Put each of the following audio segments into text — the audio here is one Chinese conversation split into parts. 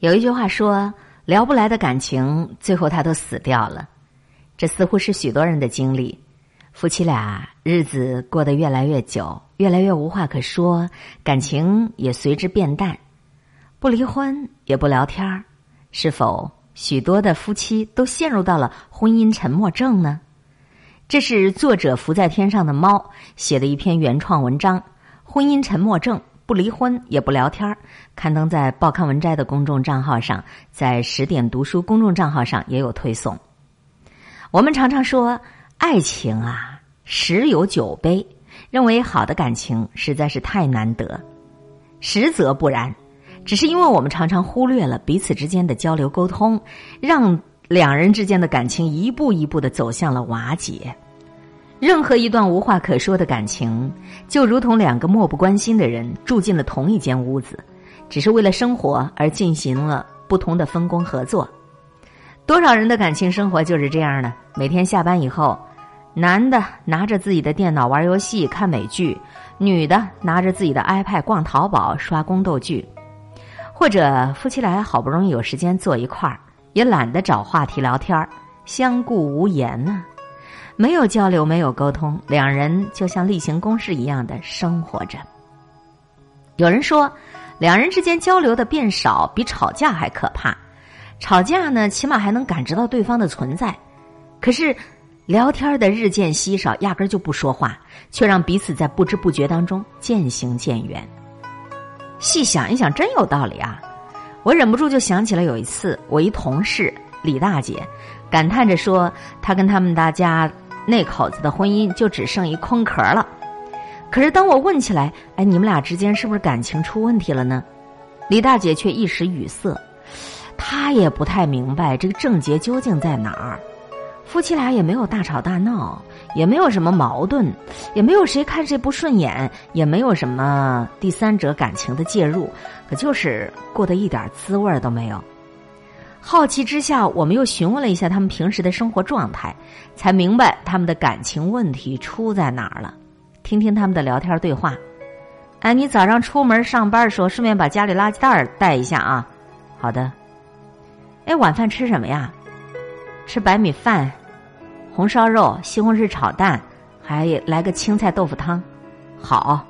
有一句话说：“聊不来的感情，最后他都死掉了。”这似乎是许多人的经历。夫妻俩日子过得越来越久，越来越无话可说，感情也随之变淡。不离婚也不聊天儿，是否许多的夫妻都陷入到了婚姻沉默症呢？这是作者浮在天上的猫写的一篇原创文章《婚姻沉默症》。不离婚也不聊天刊登在报刊文摘的公众账号上，在十点读书公众账号上也有推送。我们常常说爱情啊，十有九悲，认为好的感情实在是太难得，实则不然，只是因为我们常常忽略了彼此之间的交流沟通，让两人之间的感情一步一步的走向了瓦解。任何一段无话可说的感情，就如同两个漠不关心的人住进了同一间屋子，只是为了生活而进行了不同的分工合作。多少人的感情生活就是这样的：每天下班以后，男的拿着自己的电脑玩游戏、看美剧，女的拿着自己的 iPad 逛淘宝、刷宫斗剧，或者夫妻俩好不容易有时间坐一块儿，也懒得找话题聊天儿相顾无言呢。没有交流，没有沟通，两人就像例行公事一样的生活着。有人说，两人之间交流的变少，比吵架还可怕。吵架呢，起码还能感知到对方的存在；可是聊天的日渐稀少，压根就不说话，却让彼此在不知不觉当中渐行渐远。细想一想，真有道理啊！我忍不住就想起了有一次，我一同事李大姐感叹着说，她跟他们大家。那口子的婚姻就只剩一空壳了。可是当我问起来，哎，你们俩之间是不是感情出问题了呢？李大姐却一时语塞，她也不太明白这个症结究竟在哪儿。夫妻俩也没有大吵大闹，也没有什么矛盾，也没有谁看谁不顺眼，也没有什么第三者感情的介入，可就是过得一点滋味都没有。好奇之下，我们又询问了一下他们平时的生活状态，才明白他们的感情问题出在哪儿了。听听他们的聊天对话。哎，你早上出门上班的时候，顺便把家里垃圾袋带一下啊。好的。哎，晚饭吃什么呀？吃白米饭、红烧肉、西红柿炒蛋，还来个青菜豆腐汤。好，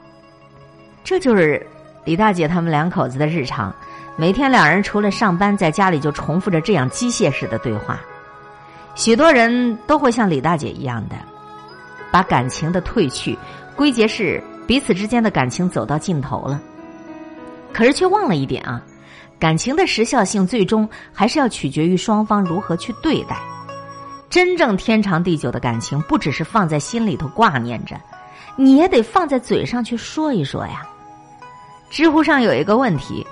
这就是李大姐他们两口子的日常。每天两人除了上班，在家里就重复着这样机械式的对话。许多人都会像李大姐一样的，把感情的褪去归结是彼此之间的感情走到尽头了。可是却忘了一点啊，感情的时效性最终还是要取决于双方如何去对待。真正天长地久的感情，不只是放在心里头挂念着，你也得放在嘴上去说一说呀。知乎上有一个问题。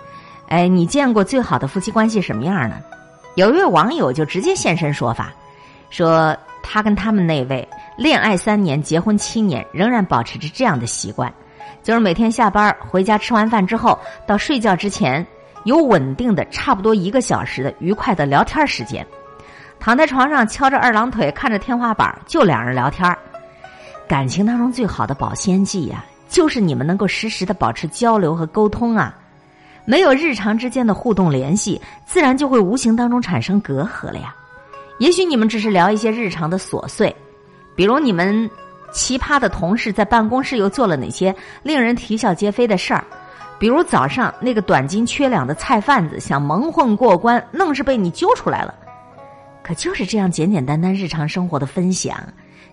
哎，你见过最好的夫妻关系什么样呢？有一位网友就直接现身说法，说他跟他们那位恋爱三年、结婚七年，仍然保持着这样的习惯，就是每天下班回家吃完饭之后，到睡觉之前有稳定的差不多一个小时的愉快的聊天时间，躺在床上翘着二郎腿看着天花板，就两人聊天感情当中最好的保鲜剂呀，就是你们能够实时的保持交流和沟通啊。没有日常之间的互动联系，自然就会无形当中产生隔阂了呀。也许你们只是聊一些日常的琐碎，比如你们奇葩的同事在办公室又做了哪些令人啼笑皆非的事儿，比如早上那个短斤缺两的菜贩子想蒙混过关，愣是被你揪出来了。可就是这样简简单单日常生活的分享，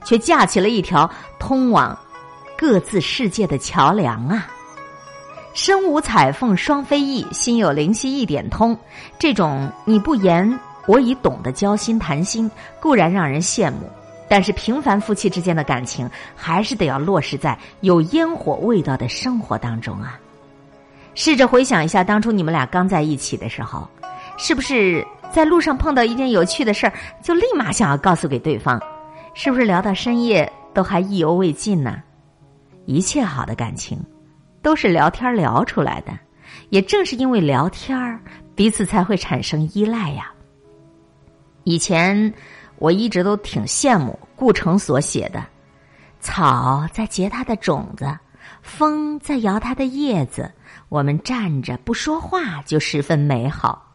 却架起了一条通往各自世界的桥梁啊。身无彩凤双飞翼，心有灵犀一点通。这种你不言我已懂的交心谈心，固然让人羡慕，但是平凡夫妻之间的感情，还是得要落实在有烟火味道的生活当中啊！试着回想一下，当初你们俩刚在一起的时候，是不是在路上碰到一件有趣的事儿，就立马想要告诉给对方？是不是聊到深夜都还意犹未尽呢？一切好的感情。都是聊天聊出来的，也正是因为聊天儿，彼此才会产生依赖呀。以前我一直都挺羡慕顾城所写的：“草在结它的种子，风在摇它的叶子，我们站着不说话就十分美好。”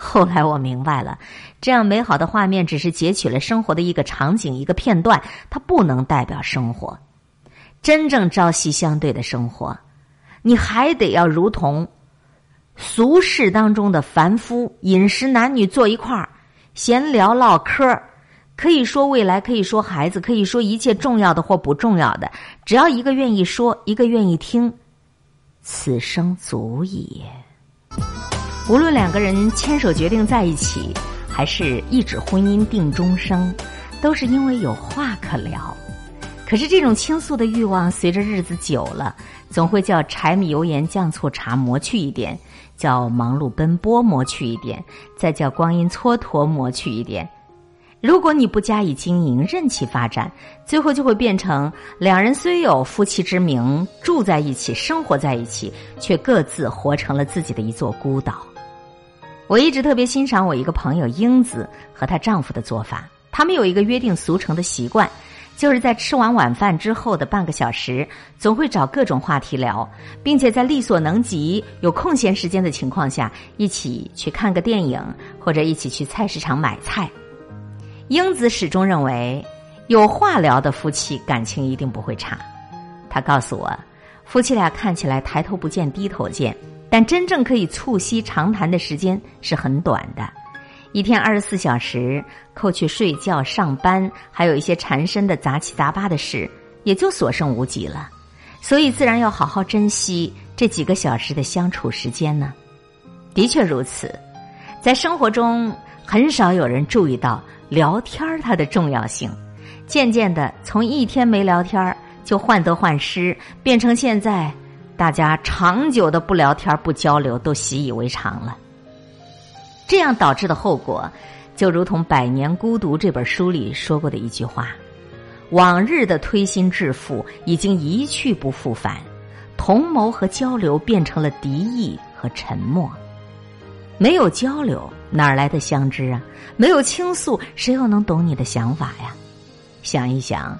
后来我明白了，这样美好的画面只是截取了生活的一个场景、一个片段，它不能代表生活。真正朝夕相对的生活，你还得要如同俗世当中的凡夫，饮食男女坐一块儿闲聊唠嗑可以说未来，可以说孩子，可以说一切重要的或不重要的，只要一个愿意说，一个愿意听，此生足矣。无论两个人牵手决定在一起，还是一纸婚姻定终生，都是因为有话可聊。可是这种倾诉的欲望，随着日子久了，总会叫柴米油盐酱醋茶磨去一点，叫忙碌奔波磨去一点，再叫光阴蹉跎磨去一点。如果你不加以经营，任其发展，最后就会变成两人虽有夫妻之名，住在一起，生活在一起，却各自活成了自己的一座孤岛。我一直特别欣赏我一个朋友英子和她丈夫的做法。他们有一个约定俗成的习惯，就是在吃完晚饭之后的半个小时，总会找各种话题聊，并且在力所能及、有空闲时间的情况下，一起去看个电影，或者一起去菜市场买菜。英子始终认为，有话聊的夫妻感情一定不会差。她告诉我，夫妻俩看起来抬头不见低头见。但真正可以促膝长谈的时间是很短的，一天二十四小时，扣去睡觉、上班，还有一些缠身的杂七杂八的事，也就所剩无几了。所以，自然要好好珍惜这几个小时的相处时间呢。的确如此，在生活中很少有人注意到聊天儿它的重要性。渐渐的，从一天没聊天儿就患得患失，变成现在。大家长久的不聊天不交流都习以为常了，这样导致的后果，就如同《百年孤独》这本书里说过的一句话：“往日的推心置腹已经一去不复返，同谋和交流变成了敌意和沉默。没有交流，哪来的相知啊？没有倾诉，谁又能懂你的想法呀？想一想，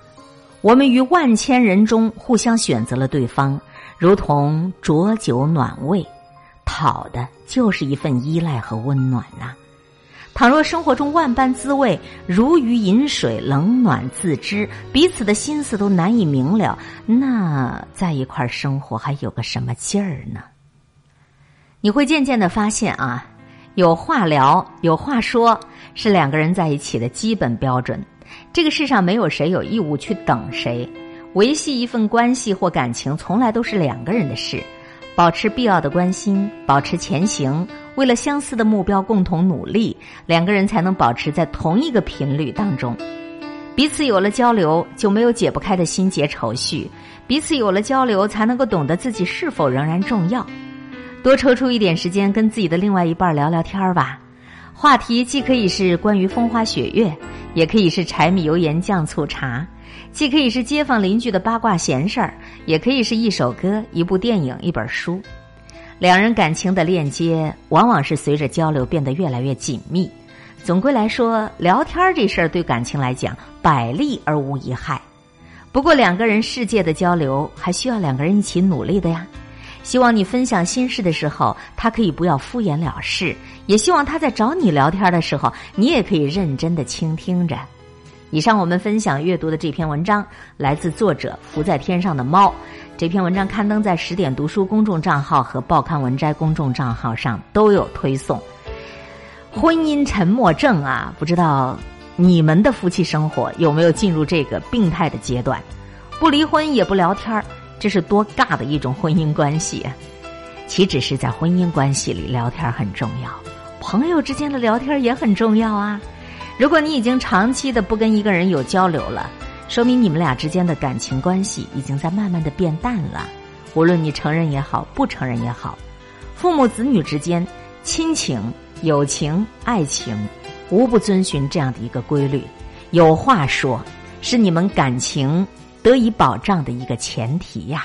我们于万千人中互相选择了对方。”如同浊酒暖胃，好的就是一份依赖和温暖呐。倘若生活中万般滋味如鱼饮水，冷暖自知，彼此的心思都难以明了，那在一块儿生活还有个什么劲儿呢？你会渐渐的发现啊，有话聊，有话说，是两个人在一起的基本标准。这个世上没有谁有义务去等谁。维系一份关系或感情，从来都是两个人的事。保持必要的关心，保持前行，为了相似的目标共同努力，两个人才能保持在同一个频率当中。彼此有了交流，就没有解不开的心结愁绪；彼此有了交流，才能够懂得自己是否仍然重要。多抽出一点时间，跟自己的另外一半聊聊天儿吧。话题既可以是关于风花雪月，也可以是柴米油盐酱醋茶。既可以是街坊邻居的八卦闲事儿，也可以是一首歌、一部电影、一本书。两人感情的链接，往往是随着交流变得越来越紧密。总归来说，聊天这事儿对感情来讲，百利而无一害。不过，两个人世界的交流，还需要两个人一起努力的呀。希望你分享心事的时候，他可以不要敷衍了事；也希望他在找你聊天的时候，你也可以认真的倾听着。以上我们分享阅读的这篇文章来自作者浮在天上的猫。这篇文章刊登在十点读书公众账号和报刊文摘公众账号上都有推送。婚姻沉默症啊，不知道你们的夫妻生活有没有进入这个病态的阶段？不离婚也不聊天儿这是多尬的一种婚姻关系。岂止是在婚姻关系里聊天很重要，朋友之间的聊天也很重要啊。如果你已经长期的不跟一个人有交流了，说明你们俩之间的感情关系已经在慢慢的变淡了。无论你承认也好，不承认也好，父母子女之间、亲情、友情、爱情，无不遵循这样的一个规律。有话说，是你们感情得以保障的一个前提呀。